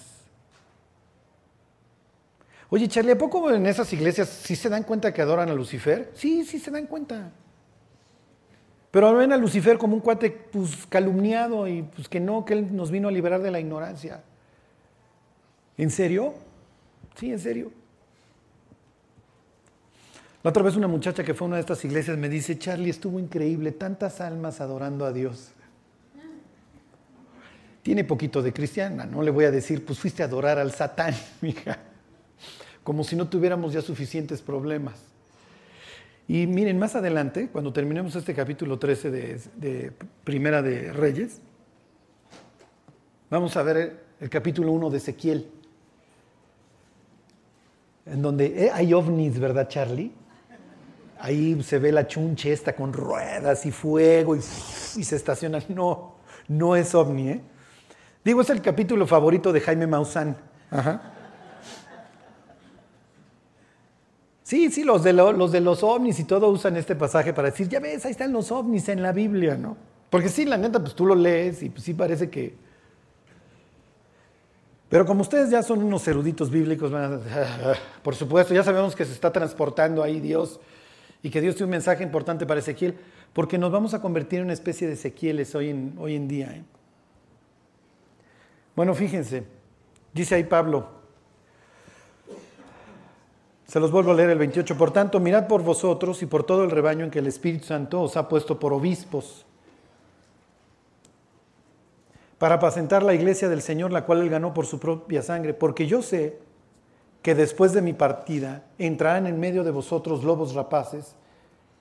Oye, Charlie, ¿a poco en esas iglesias sí se dan cuenta que adoran a Lucifer? Sí, sí se dan cuenta. Pero ven a Lucifer como un cuate pues, calumniado y pues que no, que él nos vino a liberar de la ignorancia. ¿En serio? Sí, en serio. La otra vez una muchacha que fue a una de estas iglesias me dice, Charlie, estuvo increíble, tantas almas adorando a Dios. Tiene poquito de cristiana, no le voy a decir, pues fuiste a adorar al Satán, [laughs] mija, como si no tuviéramos ya suficientes problemas. Y miren, más adelante, cuando terminemos este capítulo 13 de, de Primera de Reyes, vamos a ver el, capítulo 1 de Ezequiel, en donde eh, hay ovnis, ¿verdad, Charlie? Ahí se ve la chunche esta con ruedas y fuego y, se estaciona. [laughs] No, no es ovni. ¿eh? Digo, es el capítulo favorito de Jaime Maussan. Sí, sí, los de, los de los ovnis y todo usan este pasaje para decir, ya ves, ahí están los ovnis en la Biblia, ¿no? Porque sí, la neta, pues tú lo lees y pues sí parece que... Pero como ustedes ya son unos eruditos bíblicos, por supuesto, ya sabemos que se está transportando ahí Dios y que Dios tiene un mensaje importante para Ezequiel, porque nos vamos a convertir en una especie de Ezequieles hoy en, hoy en día. ¿eh? Bueno, fíjense, dice ahí Pablo, se los vuelvo a leer el 28, por tanto, mirad por vosotros y por todo el rebaño en que el Espíritu Santo os ha puesto por obispos, para apacentar la iglesia del Señor, la cual él ganó por su propia sangre, porque yo sé que después de mi partida entrarán en medio de vosotros lobos rapaces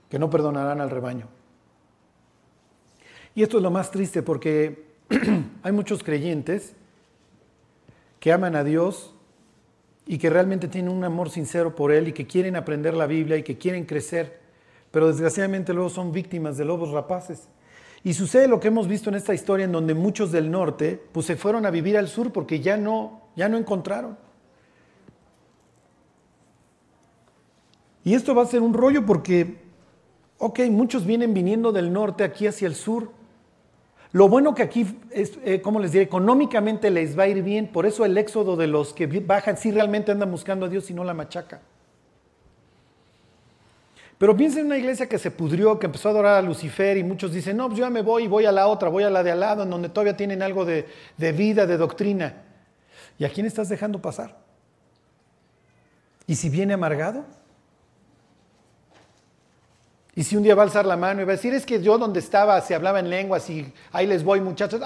que no perdonarán al rebaño. Y esto es lo más triste porque [clears throat] hay muchos creyentes que aman a Dios y que realmente tienen un amor sincero por Él y que quieren aprender la Biblia y que quieren crecer, pero desgraciadamente luego son víctimas de lobos rapaces. Y sucede lo que hemos visto en esta historia en donde muchos del norte pues se fueron a vivir al sur porque ya no, ya no encontraron. Y esto va a ser un rollo porque, ok, muchos vienen viniendo del norte aquí hacia el sur. Lo bueno que aquí, es, eh, como les diré, económicamente les va a ir bien, por eso el éxodo de los que bajan sí realmente andan buscando a Dios y no la machaca. Pero piensen en una iglesia que se pudrió, que empezó a adorar a Lucifer y muchos dicen, no, pues yo ya me voy y voy a la otra, voy a la de al lado, en donde todavía tienen algo de, de vida, de doctrina. ¿Y a quién estás dejando pasar? ¿Y si viene amargado? Y si un día va a alzar la mano y va a decir, es que yo donde estaba se hablaba en lenguas y ahí les voy muchachos,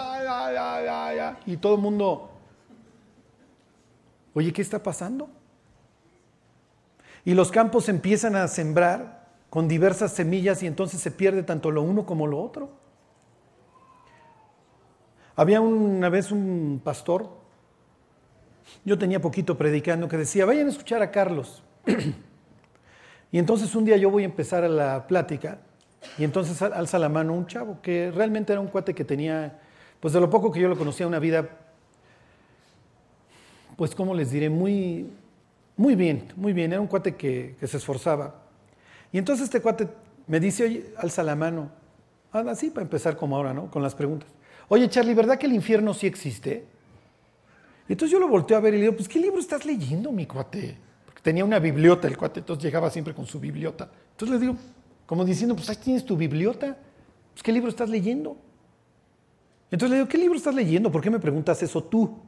y todo el mundo, oye, ¿qué está pasando? Y los campos empiezan a sembrar con diversas semillas y entonces se pierde tanto lo uno como lo otro. Había una vez un pastor, yo tenía poquito predicando, que decía, vayan a escuchar a Carlos. [clears throat] y entonces un día yo voy a empezar a la plática y entonces alza la mano un chavo que realmente era un cuate que tenía, pues de lo poco que yo lo conocía, una vida, pues como les diré, muy, muy bien, muy bien, era un cuate que, se esforzaba. Y entonces este cuate me dice, oye, alza la mano, así para empezar como ahora, ¿no? Con las preguntas. Oye, Charlie, ¿verdad que el infierno sí existe? Entonces yo lo volteo a ver y le digo, pues, ¿qué libro estás leyendo, mi cuate? Tenía una bibliota el cuate, entonces llegaba siempre con su bibliota. Entonces le digo, como diciendo, pues ahí tienes tu bibliota, pues, ¿qué libro estás leyendo? Entonces le digo, ¿qué libro estás leyendo? ¿Por qué me preguntas eso tú?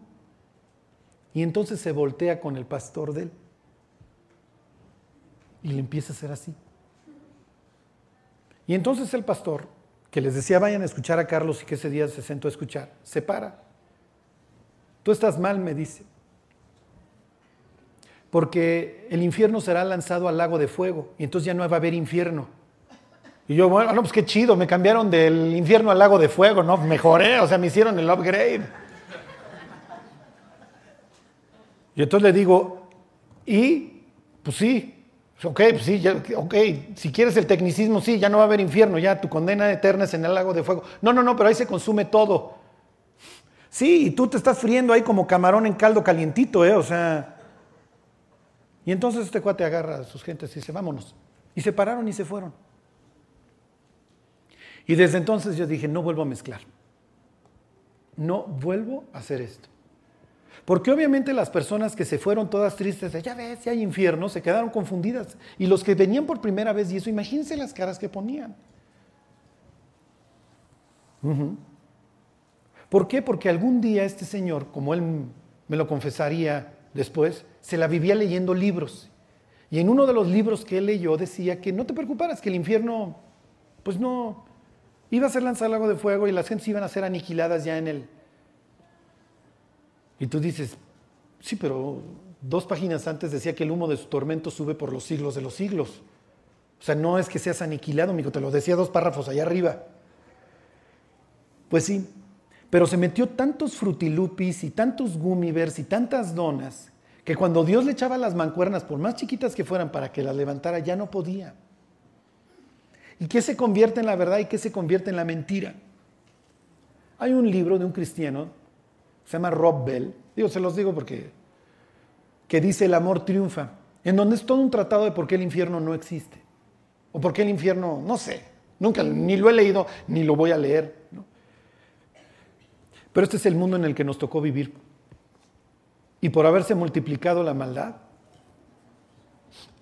Y entonces se voltea con el pastor de él. Y le empieza a hacer así. Y entonces el pastor que les decía vayan a escuchar a Carlos y que ese día se sentó a escuchar, se para. Tú estás mal, me dice. Porque el infierno será lanzado al lago de fuego y entonces ya no va a haber infierno. Y yo, bueno, pues qué chido, me cambiaron del infierno al lago de fuego, ¿no? Mejoré, o sea, me hicieron el upgrade. Y entonces le digo, y, pues sí, Ok, pues sí, ya, ok, si quieres el tecnicismo, sí, ya no va a haber infierno, ya tu condena eterna es en el lago de fuego. No, no, no, pero ahí se consume todo. Sí, y tú te estás friendo ahí como camarón en caldo calientito, ¿eh? O sea. Y entonces este cuate agarra a sus gentes y dice, vámonos. Y se pararon y se fueron. Y desde entonces yo dije, no vuelvo a mezclar. No vuelvo a hacer esto. Porque obviamente las personas que se fueron todas tristes, ya ves, ya hay infierno, se quedaron confundidas. Y los que venían por primera vez y eso, imagínense las caras que ponían. ¿Por qué? Porque algún día este señor, como él me lo confesaría después, se la vivía leyendo libros. Y en uno de los libros que él leyó decía que no te preocuparas, que el infierno, pues no, iba a ser lanzado al lago de fuego y las gentes iban a ser aniquiladas ya en él. Y tú dices, sí, pero dos páginas antes decía que el humo de su tormento sube por los siglos de los siglos. O sea, no es que seas aniquilado, amigo, te lo decía dos párrafos allá arriba. Pues sí, pero se metió tantos frutilupis y tantos gummibers y tantas donas que cuando Dios le echaba las mancuernas, por más chiquitas que fueran, para que las levantara, ya no podía. ¿Y qué se convierte en la verdad y qué se convierte en la mentira? Hay un libro de un cristiano se llama Rob Bell, digo, se los digo porque, que dice El amor triunfa, en donde es todo un tratado de por qué el infierno no existe, o por qué el infierno, no sé, nunca, ni lo he leído, ni lo voy a leer. Pero este es el mundo en el que nos tocó vivir. Y por haberse multiplicado la maldad,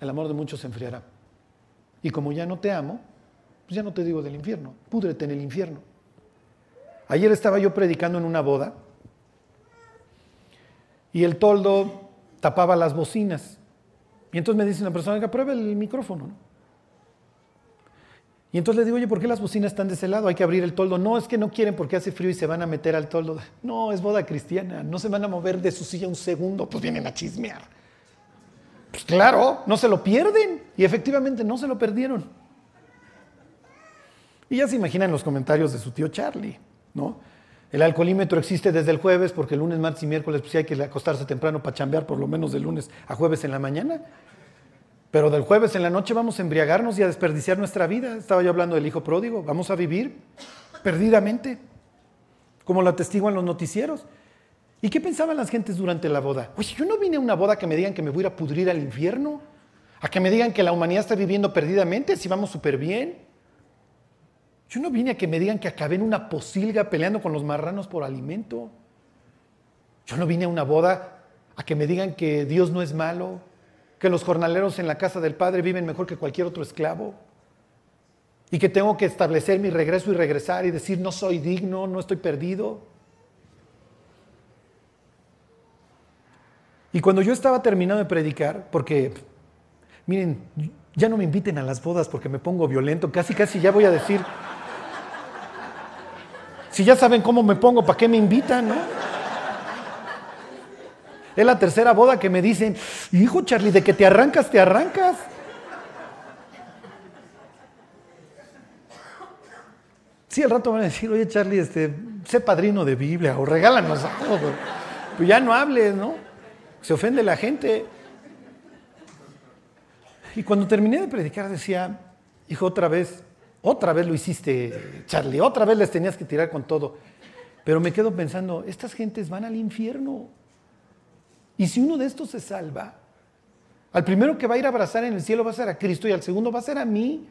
el amor de muchos se enfriará. Y como ya no te amo, pues ya no te digo del infierno, púdrete en el infierno. Ayer estaba yo predicando en una boda y el toldo tapaba las bocinas. Y entonces me dice una persona, que pruebe el micrófono. Y entonces le digo, oye, ¿por qué las bocinas están de ese lado? Hay que abrir el toldo. No, es que no quieren porque hace frío y se van a meter al toldo. No, es boda cristiana. No se van a mover de su silla un segundo, pues vienen a chismear. Pues claro, no se lo pierden. Y efectivamente no se lo perdieron. Y ya se imaginan los comentarios de su tío Charlie, ¿no? El alcoholímetro existe desde el jueves porque el lunes, martes y miércoles pues, hay que acostarse temprano para chambear por lo menos de lunes a jueves en la mañana. Pero del jueves en la noche vamos a embriagarnos y a desperdiciar nuestra vida. Estaba yo hablando del hijo pródigo. Vamos a vivir perdidamente, como lo atestiguan los noticieros. ¿Y qué pensaban las gentes durante la boda? Oye, yo no vine a una boda que me digan que me voy a pudrir al infierno, a que me digan que la humanidad está viviendo perdidamente, si vamos súper bien. Yo no vine a que me digan que acabé en una posilga peleando con los marranos por alimento. Yo no vine a una boda a que me digan que Dios no es malo, que los jornaleros en la casa del Padre viven mejor que cualquier otro esclavo y que tengo que establecer mi regreso y regresar y decir no soy digno, no estoy perdido. Y cuando yo estaba terminando de predicar, porque, miren, ya no me inviten a las bodas porque me pongo violento, casi, casi ya voy a decir, si ya saben cómo me pongo, ¿para qué me invitan, no? Es la tercera boda que me dicen, hijo Charlie, de que te arrancas, te arrancas. Sí, al rato van a decir, oye Charlie, este, sé padrino de Biblia o regálanos algo. Pues ya no hables, ¿no? Se ofende la gente. Y cuando terminé de predicar decía, hijo, otra vez, otra vez lo hiciste, Charlie, otra vez les tenías que tirar con todo. Pero me quedo pensando, estas gentes van al infierno. Y si uno de estos se salva, al primero que va a ir a abrazar en el cielo va a ser a Cristo y al segundo va a ser a mí.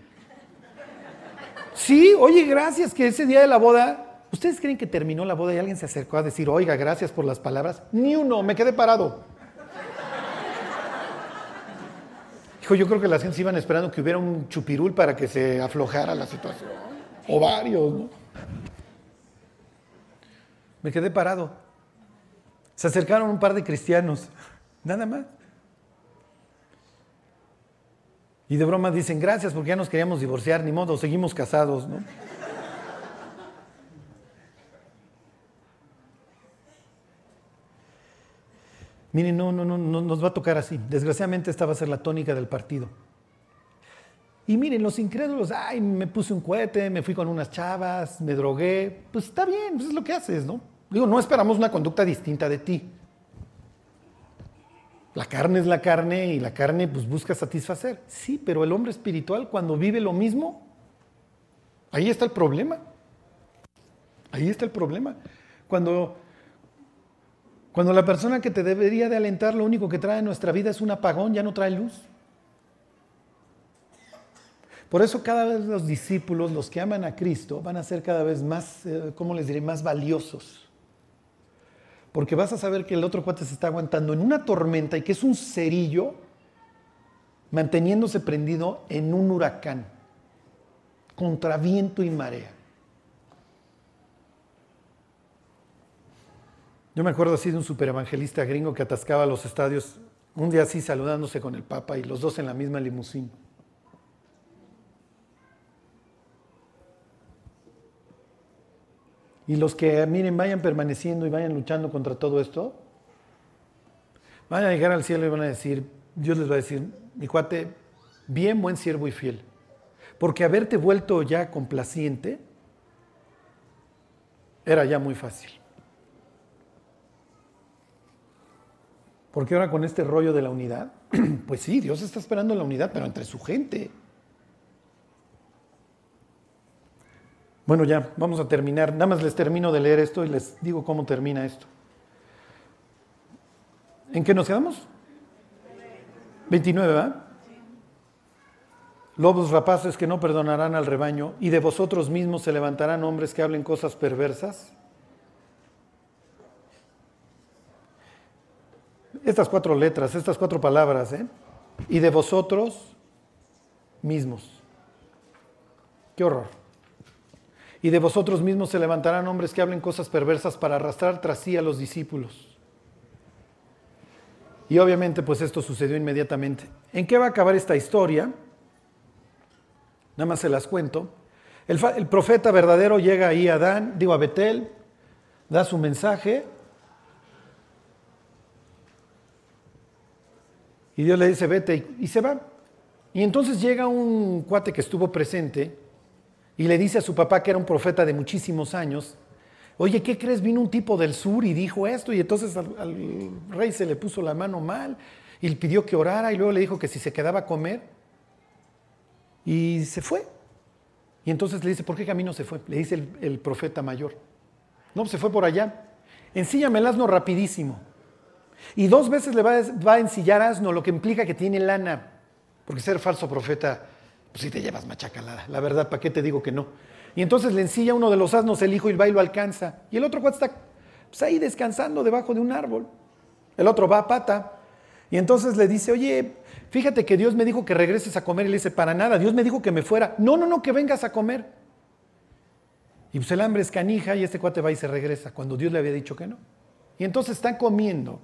Sí, oye, gracias que ese día de la boda, ¿ustedes creen que terminó la boda y alguien se acercó a decir, oiga, gracias por las palabras? Ni uno, me quedé parado. Dijo, yo creo que las gentes iban esperando que hubiera un chupirul para que se aflojara la situación. O varios, ¿no? Me quedé parado. Se acercaron un par de cristianos, nada más. Y de broma dicen, gracias porque ya nos queríamos divorciar, ni modo, seguimos casados, ¿no? Miren, no, no, no, no nos va a tocar así. Desgraciadamente esta va a ser la tónica del partido. Y miren, los incrédulos, ay, me puse un cohete, me fui con unas chavas, me drogué. Pues está bien, pues es lo que haces, ¿no? Digo, no esperamos una conducta distinta de ti. La carne es la carne y la carne pues busca satisfacer. Sí, pero el hombre espiritual cuando vive lo mismo, ahí está el problema. Ahí está el problema. Cuando cuando la persona que te debería de alentar lo único que trae en nuestra vida es un apagón, ya no trae luz. Por eso cada vez los discípulos, los que aman a Cristo, van a ser cada vez más, eh, ¿cómo les diré?, más valiosos. Porque vas a saber que el otro cuate se está aguantando en una tormenta y que es un cerillo manteniéndose prendido en un huracán, contra viento y marea. Yo me acuerdo así de un superevangelista gringo que atascaba los estadios, un día así saludándose con el Papa y los dos en la misma limusín. Y los que, miren, vayan permaneciendo y vayan luchando contra todo esto, van a llegar al cielo y van a decir, Dios les va a decir, mi cuate, bien buen siervo y fiel, porque haberte vuelto ya complaciente era ya muy fácil. Porque ahora con este rollo de la unidad, [clears throat] pues sí, Dios está esperando la unidad, pero entre su gente. Bueno, ya, vamos a terminar. Nada más les termino de leer esto y les digo cómo termina esto. ¿En qué nos quedamos? 29, ¿verdad? Lobos rapaces que no perdonarán al rebaño, y de vosotros mismos se levantarán hombres que hablen cosas perversas estas cuatro letras, estas cuatro palabras, ¿eh? y de vosotros mismos. Qué horror. Y de vosotros mismos se levantarán hombres que hablen cosas perversas para arrastrar tras sí a los discípulos. Y obviamente pues esto sucedió inmediatamente. ¿En qué va a acabar esta historia? Nada más se las cuento. El, profeta verdadero llega ahí a Dan, digo a Betel, da su mensaje Y Dios le dice, vete, y se va. Y entonces llega un cuate que estuvo presente y le dice a su papá, que era un profeta de muchísimos años, oye, ¿qué crees? Vino un tipo del sur y dijo esto, y entonces al, rey se le puso la mano mal y le pidió que orara y luego le dijo que si se quedaba a comer. Y se fue. Y entonces le dice, ¿por qué camino se fue? Le dice el, profeta mayor. No, se fue por allá. Ensíllame el asno rapidísimo. Y dos veces le va va a ensillar asno, lo que implica que tiene lana. Porque ser falso profeta, pues si te llevas machacalada. La verdad, ¿para qué te digo que no? Y entonces le ensilla uno de los asnos el hijo y va y lo alcanza. Y el otro cuate está pues, ahí descansando debajo de un árbol. El otro va a pata. Y entonces le dice, oye, fíjate que Dios me dijo que regreses a comer. Y le dice, para nada, Dios me dijo que me fuera. No, no, no, que vengas a comer. Y pues el hambre es canija y este cuate va y se regresa, cuando Dios le había dicho que no. Y entonces están comiendo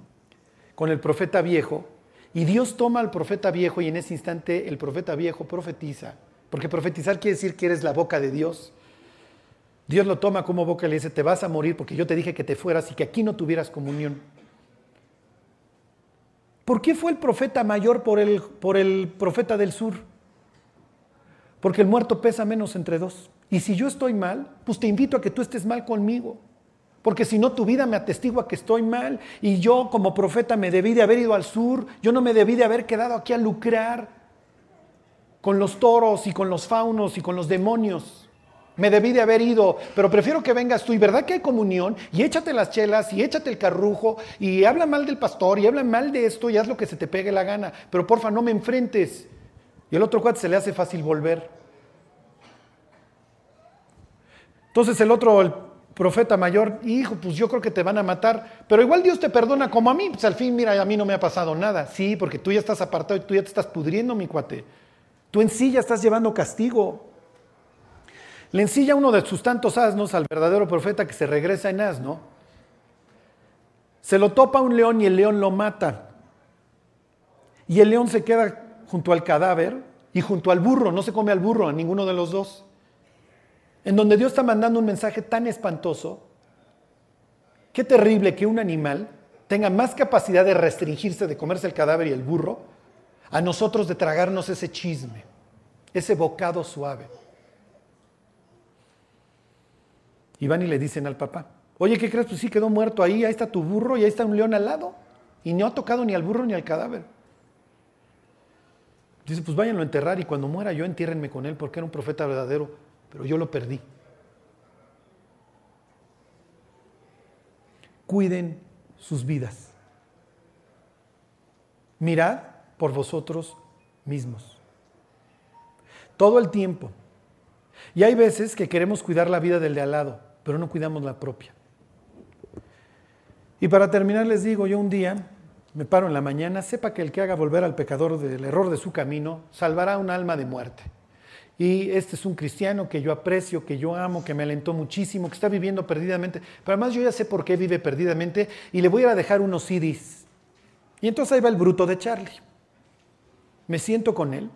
con el profeta viejo, y Dios toma al profeta viejo y en ese instante el profeta viejo profetiza, porque profetizar quiere decir que eres la boca de Dios. Dios lo toma como boca y le dice, te vas a morir porque yo te dije que te fueras y que aquí no tuvieras comunión. ¿Por qué fue el profeta mayor por el, por el profeta del sur? Porque el muerto pesa menos entre dos. Y si yo estoy mal, pues te invito a que tú estés mal conmigo. Porque si no, tu vida me atestigua que estoy mal. Y yo como profeta me debí de haber ido al sur. Yo no me debí de haber quedado aquí a lucrar con los toros y con los faunos y con los demonios. Me debí de haber ido, pero prefiero que vengas tú. Y verdad que hay comunión, y échate las chelas, y échate el carrujo, y habla mal del pastor, y habla mal de esto, y haz lo que se te pegue la gana. Pero porfa, no me enfrentes. Y el otro cuate se le hace fácil volver. Entonces el otro, profeta mayor, hijo, pues yo creo que te van a matar, pero igual Dios te perdona como a mí, pues al fin, mira, a mí no me ha pasado nada. Sí, porque tú ya estás apartado y tú ya te estás pudriendo, mi cuate. Tú en sí ya estás llevando castigo. Le ensilla uno de sus tantos asnos al verdadero profeta que se regresa en asno. Se lo topa un león y el león lo mata. Y el león se queda junto al cadáver y junto al burro, no se come al burro, a ninguno de los dos. En donde Dios está mandando un mensaje tan espantoso. Qué terrible que un animal tenga más capacidad de restringirse de comerse el cadáver y el burro a nosotros de tragarnos ese chisme, ese bocado suave. Y van y le dicen al papá, oye, ¿qué crees? Pues sí, quedó muerto ahí, ahí está tu burro y ahí está un león al lado. Y no ha tocado ni al burro ni al cadáver. Dice, pues váyanlo a enterrar y cuando muera yo entiérrenme con él porque era un profeta verdadero, pero yo lo perdí. Cuiden sus vidas. Mirad por vosotros mismos. Todo el tiempo. Y hay veces que queremos cuidar la vida del de al lado, pero no cuidamos la propia. Y para terminar les digo, yo un día me paro en la mañana, sepa que el que haga volver al pecador del error de su camino, salvará un alma de muerte. Y este es un cristiano que yo aprecio, que yo amo, que me alentó muchísimo, que está viviendo perdidamente. Pero además yo ya sé por qué vive perdidamente y le voy a dejar unos CDs. Y entonces ahí va el bruto de Charlie me siento con él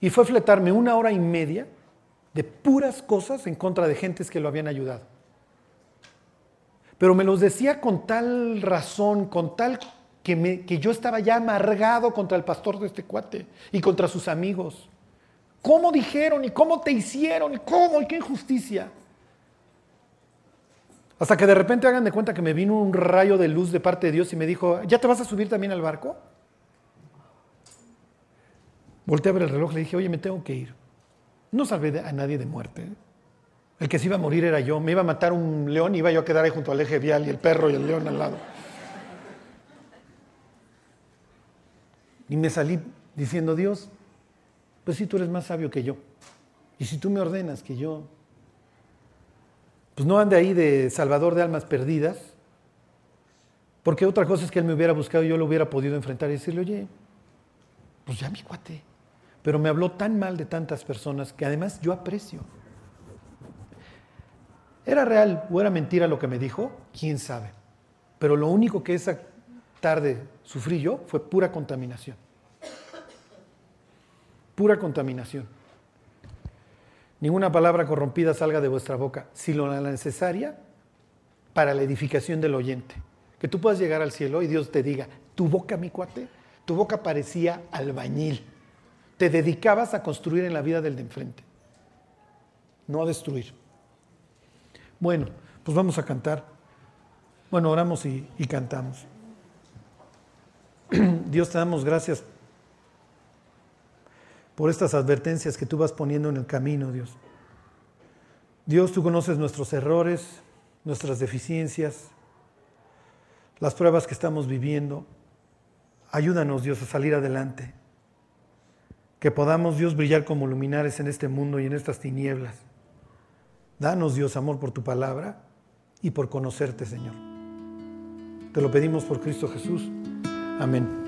y fue fletarme una hora y media de puras cosas en contra de gentes que lo habían ayudado. Pero me los decía con tal razón, con tal que, que yo estaba ya amargado contra el pastor de este cuate y contra sus amigos. ¿Cómo dijeron y cómo te hicieron y cómo y qué injusticia? Hasta que de repente hagan de cuenta que me vino un rayo de luz de parte de Dios y me dijo, ¿ya te vas a subir también al barco? Volté a ver el reloj, le dije, oye, me tengo que ir. No salvé a nadie de muerte. El que se iba a morir era yo. Me iba a matar un león y iba yo a quedar ahí junto al eje vial y el perro y el león al lado. Y me salí diciendo, Dios, pues si tú eres más sabio que yo. Y si tú me ordenas que yo, pues no ande ahí de salvador de almas perdidas, porque otra cosa es que él me hubiera buscado y yo lo hubiera podido enfrentar y decirle, oye, pues ya mi cuate, pero me habló tan mal de tantas personas que además yo aprecio. ¿Era real o era mentira lo que me dijo? ¿Quién sabe? Pero lo único que esa tarde sufrí yo fue pura contaminación. Pura contaminación. Ninguna palabra corrompida salga de vuestra boca, sino la necesaria para la edificación del oyente. Que tú puedas llegar al cielo y Dios te diga, tu boca, mi cuate, tu boca parecía albañil te dedicabas a construir en la vida del de enfrente, no a destruir. Bueno, pues vamos a cantar. Bueno, oramos y, y cantamos. [clears throat] Dios te damos gracias por estas advertencias que tú vas poniendo en el camino, Dios. Dios, tú conoces nuestros errores, nuestras deficiencias, las pruebas que estamos viviendo. Ayúdanos, Dios, a salir adelante que podamos, Dios, brillar como luminares en este mundo y en estas tinieblas. Danos, Dios, amor por tu palabra y por conocerte, Señor. Te lo pedimos por Cristo Jesús. Amén.